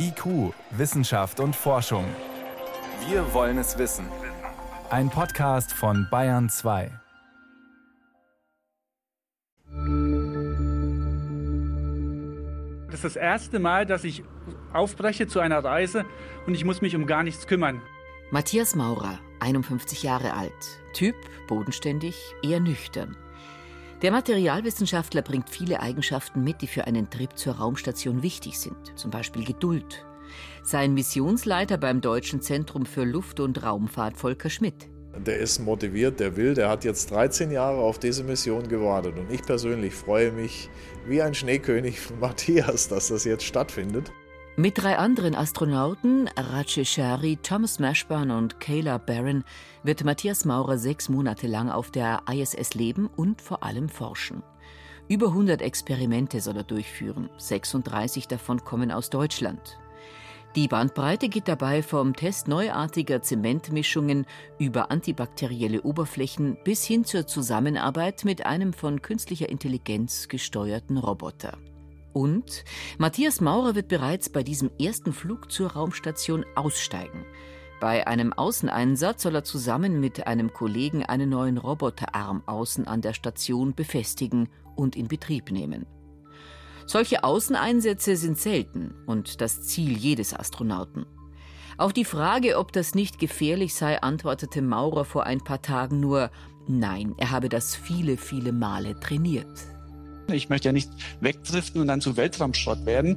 IQ, Wissenschaft und Forschung. Wir wollen es wissen. Ein Podcast von Bayern 2. Das ist das erste Mal, dass ich aufbreche zu einer Reise und ich muss mich um gar nichts kümmern. Matthias Maurer, 51 Jahre alt. Typ bodenständig, eher nüchtern. Der Materialwissenschaftler bringt viele Eigenschaften mit, die für einen Trip zur Raumstation wichtig sind, zum Beispiel Geduld. Sein Missionsleiter beim Deutschen Zentrum für Luft- und Raumfahrt, Volker Schmidt. Der ist motiviert, der will, der hat jetzt 13 Jahre auf diese Mission gewartet. Und ich persönlich freue mich wie ein Schneekönig von Matthias, dass das jetzt stattfindet. Mit drei anderen Astronauten, Rajesh Shari, Thomas Mashburn und Kayla Barron, wird Matthias Maurer sechs Monate lang auf der ISS leben und vor allem forschen. Über 100 Experimente soll er durchführen, 36 davon kommen aus Deutschland. Die Bandbreite geht dabei vom Test neuartiger Zementmischungen über antibakterielle Oberflächen bis hin zur Zusammenarbeit mit einem von künstlicher Intelligenz gesteuerten Roboter. Und Matthias Maurer wird bereits bei diesem ersten Flug zur Raumstation aussteigen. Bei einem Außeneinsatz soll er zusammen mit einem Kollegen einen neuen Roboterarm außen an der Station befestigen und in Betrieb nehmen. Solche Außeneinsätze sind selten und das Ziel jedes Astronauten. Auf die Frage, ob das nicht gefährlich sei, antwortete Maurer vor ein paar Tagen nur Nein, er habe das viele, viele Male trainiert. Ich möchte ja nicht wegdriften und dann zu Weltraumschrott werden.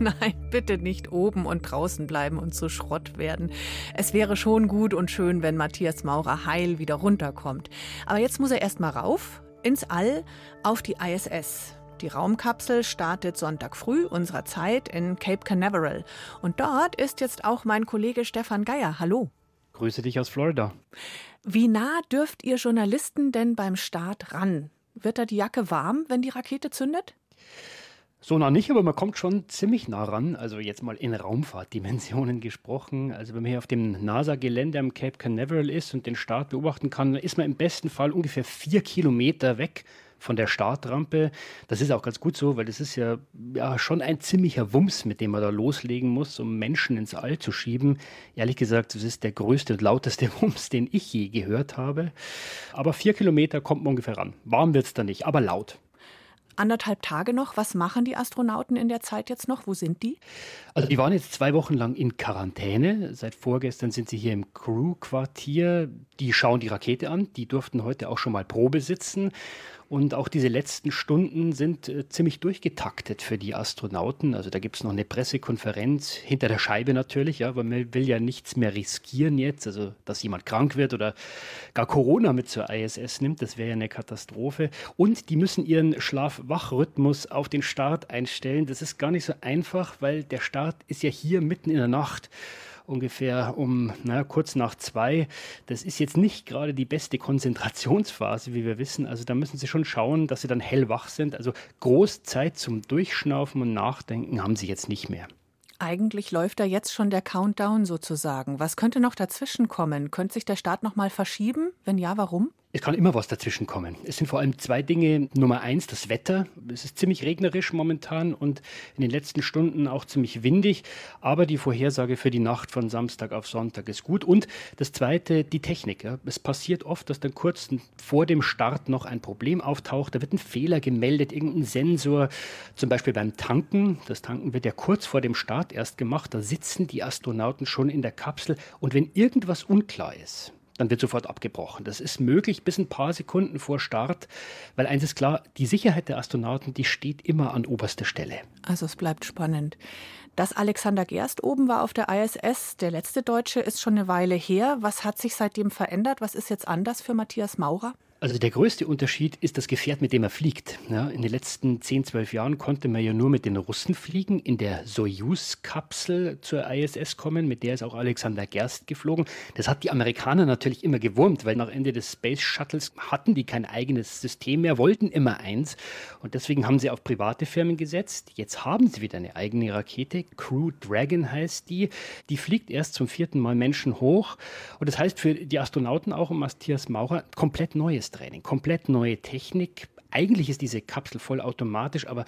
Nein, bitte nicht oben und draußen bleiben und zu Schrott werden. Es wäre schon gut und schön, wenn Matthias Maurer heil wieder runterkommt. Aber jetzt muss er erst mal rauf ins All auf die ISS. Die Raumkapsel startet Sonntag früh unserer Zeit in Cape Canaveral. Und dort ist jetzt auch mein Kollege Stefan Geier. Hallo. Grüße dich aus Florida. Wie nah dürft ihr Journalisten denn beim Start ran? Wird da die Jacke warm, wenn die Rakete zündet? So nah nicht, aber man kommt schon ziemlich nah ran. Also jetzt mal in Raumfahrtdimensionen gesprochen. Also wenn man hier auf dem NASA-Gelände am Cape Canaveral ist und den Start beobachten kann, ist man im besten Fall ungefähr vier Kilometer weg von der Startrampe. Das ist auch ganz gut so, weil das ist ja, ja schon ein ziemlicher Wumms, mit dem man da loslegen muss, um Menschen ins All zu schieben. Ehrlich gesagt, das ist der größte und lauteste Wumms, den ich je gehört habe. Aber vier Kilometer kommt man ungefähr ran. Warm wird es da nicht, aber laut anderthalb Tage noch. Was machen die Astronauten in der Zeit jetzt noch? Wo sind die? Also die waren jetzt zwei Wochen lang in Quarantäne. Seit vorgestern sind sie hier im Crew-Quartier. Die schauen die Rakete an. Die durften heute auch schon mal Probe sitzen. Und auch diese letzten Stunden sind äh, ziemlich durchgetaktet für die Astronauten. Also da gibt es noch eine Pressekonferenz hinter der Scheibe natürlich, ja, weil man will ja nichts mehr riskieren jetzt. Also dass jemand krank wird oder gar Corona mit zur ISS nimmt, das wäre ja eine Katastrophe. Und die müssen ihren Schlaf-Wach-Rhythmus auf den Start einstellen. Das ist gar nicht so einfach, weil der Start ist ja hier mitten in der Nacht ungefähr um na, kurz nach zwei. Das ist jetzt nicht gerade die beste Konzentrationsphase, wie wir wissen. Also da müssen Sie schon schauen, dass Sie dann hellwach sind. Also groß Zeit zum Durchschnaufen und Nachdenken haben Sie jetzt nicht mehr. Eigentlich läuft da jetzt schon der Countdown sozusagen. Was könnte noch dazwischen kommen? Könnte sich der Start noch mal verschieben? Wenn ja, warum? Es kann immer was dazwischen kommen. Es sind vor allem zwei Dinge. Nummer eins, das Wetter. Es ist ziemlich regnerisch momentan und in den letzten Stunden auch ziemlich windig. Aber die Vorhersage für die Nacht von Samstag auf Sonntag ist gut. Und das zweite, die Technik. Es passiert oft, dass dann kurz vor dem Start noch ein Problem auftaucht. Da wird ein Fehler gemeldet, irgendein Sensor. Zum Beispiel beim Tanken. Das Tanken wird ja kurz vor dem Start erst gemacht. Da sitzen die Astronauten schon in der Kapsel. Und wenn irgendwas unklar ist, dann wird sofort abgebrochen. Das ist möglich bis ein paar Sekunden vor Start, weil eins ist klar, die Sicherheit der Astronauten, die steht immer an oberster Stelle. Also es bleibt spannend. Dass Alexander Gerst oben war auf der ISS, der letzte Deutsche, ist schon eine Weile her. Was hat sich seitdem verändert? Was ist jetzt anders für Matthias Maurer? Also der größte Unterschied ist das Gefährt, mit dem er fliegt. Ja, in den letzten 10, 12 Jahren konnte man ja nur mit den Russen fliegen, in der Soyuz-Kapsel zur ISS kommen, mit der ist auch Alexander Gerst geflogen. Das hat die Amerikaner natürlich immer gewurmt, weil nach Ende des Space Shuttles hatten die kein eigenes System mehr, wollten immer eins. Und deswegen haben sie auf private Firmen gesetzt. Jetzt haben sie wieder eine eigene Rakete, Crew Dragon heißt die. Die fliegt erst zum vierten Mal Menschen hoch. Und das heißt für die Astronauten auch und Matthias Maurer komplett neues Training, komplett neue Technik. Eigentlich ist diese Kapsel vollautomatisch, aber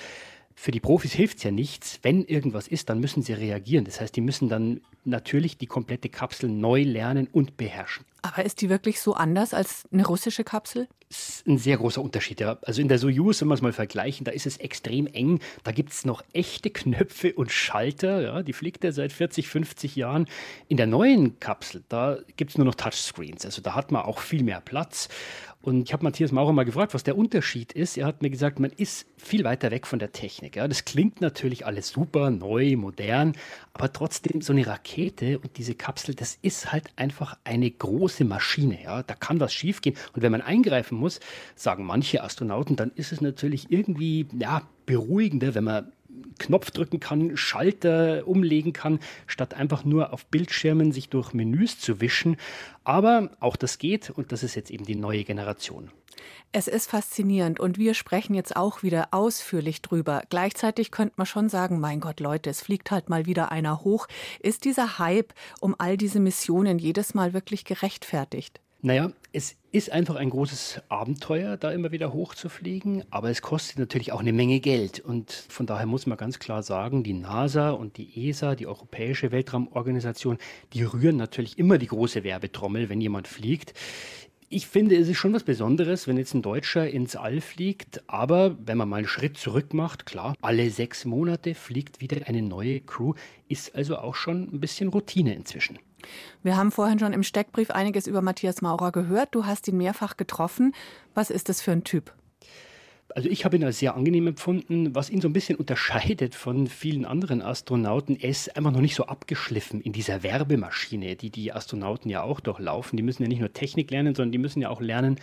für die Profis hilft es ja nichts. Wenn irgendwas ist, dann müssen sie reagieren. Das heißt, die müssen dann natürlich die komplette Kapsel neu lernen und beherrschen. Aber ist die wirklich so anders als eine russische Kapsel? Das ist ein sehr großer Unterschied. Ja. Also in der Soyuz, wenn wir es mal vergleichen, da ist es extrem eng. Da gibt es noch echte Knöpfe und Schalter. Ja. Die fliegt ja seit 40, 50 Jahren. In der neuen Kapsel, da gibt es nur noch Touchscreens. Also da hat man auch viel mehr Platz. Und ich habe Matthias Maurer mal gefragt, was der Unterschied ist. Er hat mir gesagt, man ist viel weiter weg von der Technik. Ja. Das klingt natürlich alles super, neu, modern, aber trotzdem so eine Rakete und diese Kapsel, das ist halt einfach eine große Maschine. Ja. Da kann was schiefgehen. Und wenn man eingreifen muss, sagen manche Astronauten, dann ist es natürlich irgendwie ja, beruhigender, wenn man Knopf drücken kann, Schalter umlegen kann, statt einfach nur auf Bildschirmen sich durch Menüs zu wischen. Aber auch das geht und das ist jetzt eben die neue Generation. Es ist faszinierend und wir sprechen jetzt auch wieder ausführlich drüber. Gleichzeitig könnte man schon sagen, mein Gott, Leute, es fliegt halt mal wieder einer hoch. Ist dieser Hype um all diese Missionen jedes Mal wirklich gerechtfertigt? Naja, es ist einfach ein großes Abenteuer, da immer wieder hochzufliegen, aber es kostet natürlich auch eine Menge Geld. Und von daher muss man ganz klar sagen, die NASA und die ESA, die Europäische Weltraumorganisation, die rühren natürlich immer die große Werbetrommel, wenn jemand fliegt. Ich finde, es ist schon was Besonderes, wenn jetzt ein Deutscher ins All fliegt. Aber wenn man mal einen Schritt zurück macht, klar, alle sechs Monate fliegt wieder eine neue Crew, ist also auch schon ein bisschen Routine inzwischen. Wir haben vorhin schon im Steckbrief einiges über Matthias Maurer gehört. Du hast ihn mehrfach getroffen. Was ist das für ein Typ? Also ich habe ihn als sehr angenehm empfunden, was ihn so ein bisschen unterscheidet von vielen anderen Astronauten. Er ist einfach noch nicht so abgeschliffen in dieser Werbemaschine, die die Astronauten ja auch durchlaufen. Die müssen ja nicht nur Technik lernen, sondern die müssen ja auch lernen,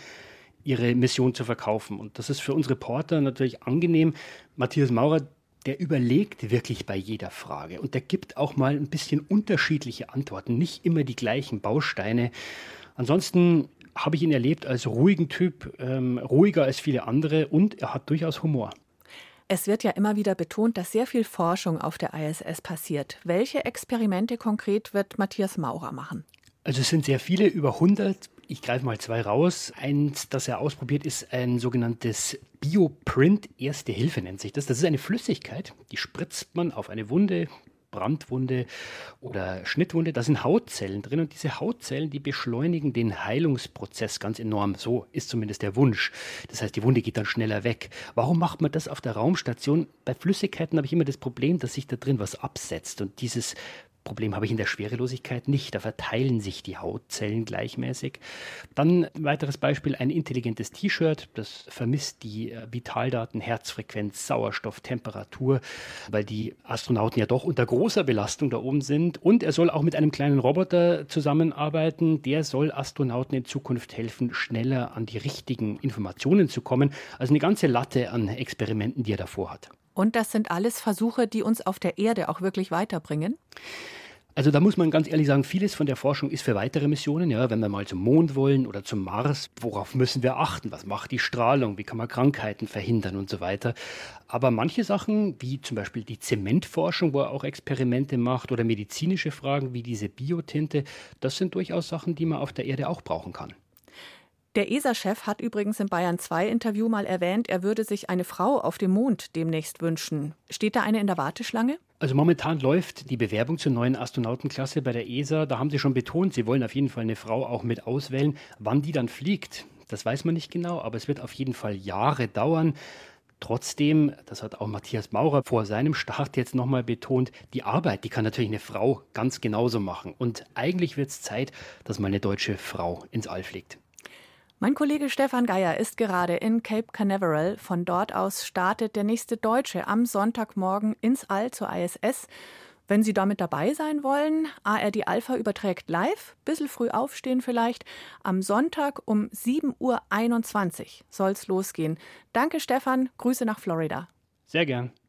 ihre Mission zu verkaufen. Und das ist für uns Reporter natürlich angenehm. Matthias Maurer, der überlegt wirklich bei jeder Frage und der gibt auch mal ein bisschen unterschiedliche Antworten, nicht immer die gleichen Bausteine. Ansonsten habe ich ihn erlebt als ruhigen Typ, ähm, ruhiger als viele andere und er hat durchaus Humor. Es wird ja immer wieder betont, dass sehr viel Forschung auf der ISS passiert. Welche Experimente konkret wird Matthias Maurer machen? Also es sind sehr viele, über 100. Ich greife mal zwei raus. Eins, das er ausprobiert, ist ein sogenanntes Bioprint Erste Hilfe nennt sich das. Das ist eine Flüssigkeit, die spritzt man auf eine Wunde, Brandwunde oder Schnittwunde, da sind Hautzellen drin und diese Hautzellen, die beschleunigen den Heilungsprozess ganz enorm. So ist zumindest der Wunsch. Das heißt, die Wunde geht dann schneller weg. Warum macht man das auf der Raumstation? Bei Flüssigkeiten habe ich immer das Problem, dass sich da drin was absetzt und dieses Problem habe ich in der Schwerelosigkeit nicht. Da verteilen sich die Hautzellen gleichmäßig. Dann ein weiteres Beispiel, ein intelligentes T-Shirt. Das vermisst die äh, Vitaldaten, Herzfrequenz, Sauerstoff, Temperatur, weil die Astronauten ja doch unter großer Belastung da oben sind. Und er soll auch mit einem kleinen Roboter zusammenarbeiten. Der soll Astronauten in Zukunft helfen, schneller an die richtigen Informationen zu kommen. Also eine ganze Latte an Experimenten, die er davor hat. Und das sind alles Versuche, die uns auf der Erde auch wirklich weiterbringen? Also da muss man ganz ehrlich sagen, vieles von der Forschung ist für weitere Missionen. Ja, wenn wir mal zum Mond wollen oder zum Mars, worauf müssen wir achten? Was macht die Strahlung? Wie kann man Krankheiten verhindern und so weiter? Aber manche Sachen, wie zum Beispiel die Zementforschung, wo er auch Experimente macht, oder medizinische Fragen wie diese Biotinte, das sind durchaus Sachen, die man auf der Erde auch brauchen kann. Der ESA-Chef hat übrigens im Bayern 2 Interview mal erwähnt, er würde sich eine Frau auf dem Mond demnächst wünschen. Steht da eine in der Warteschlange? Also momentan läuft die Bewerbung zur neuen Astronautenklasse bei der ESA. Da haben sie schon betont, sie wollen auf jeden Fall eine Frau auch mit auswählen. Wann die dann fliegt, das weiß man nicht genau, aber es wird auf jeden Fall Jahre dauern. Trotzdem, das hat auch Matthias Maurer vor seinem Start jetzt nochmal betont, die Arbeit, die kann natürlich eine Frau ganz genauso machen. Und eigentlich wird es Zeit, dass mal eine deutsche Frau ins All fliegt. Mein Kollege Stefan Geier ist gerade in Cape Canaveral. Von dort aus startet der nächste Deutsche am Sonntagmorgen ins All zur ISS. Wenn Sie damit dabei sein wollen, ARD Alpha überträgt live, bisschen früh aufstehen vielleicht. Am Sonntag um 7.21 Uhr soll es losgehen. Danke, Stefan. Grüße nach Florida. Sehr gern.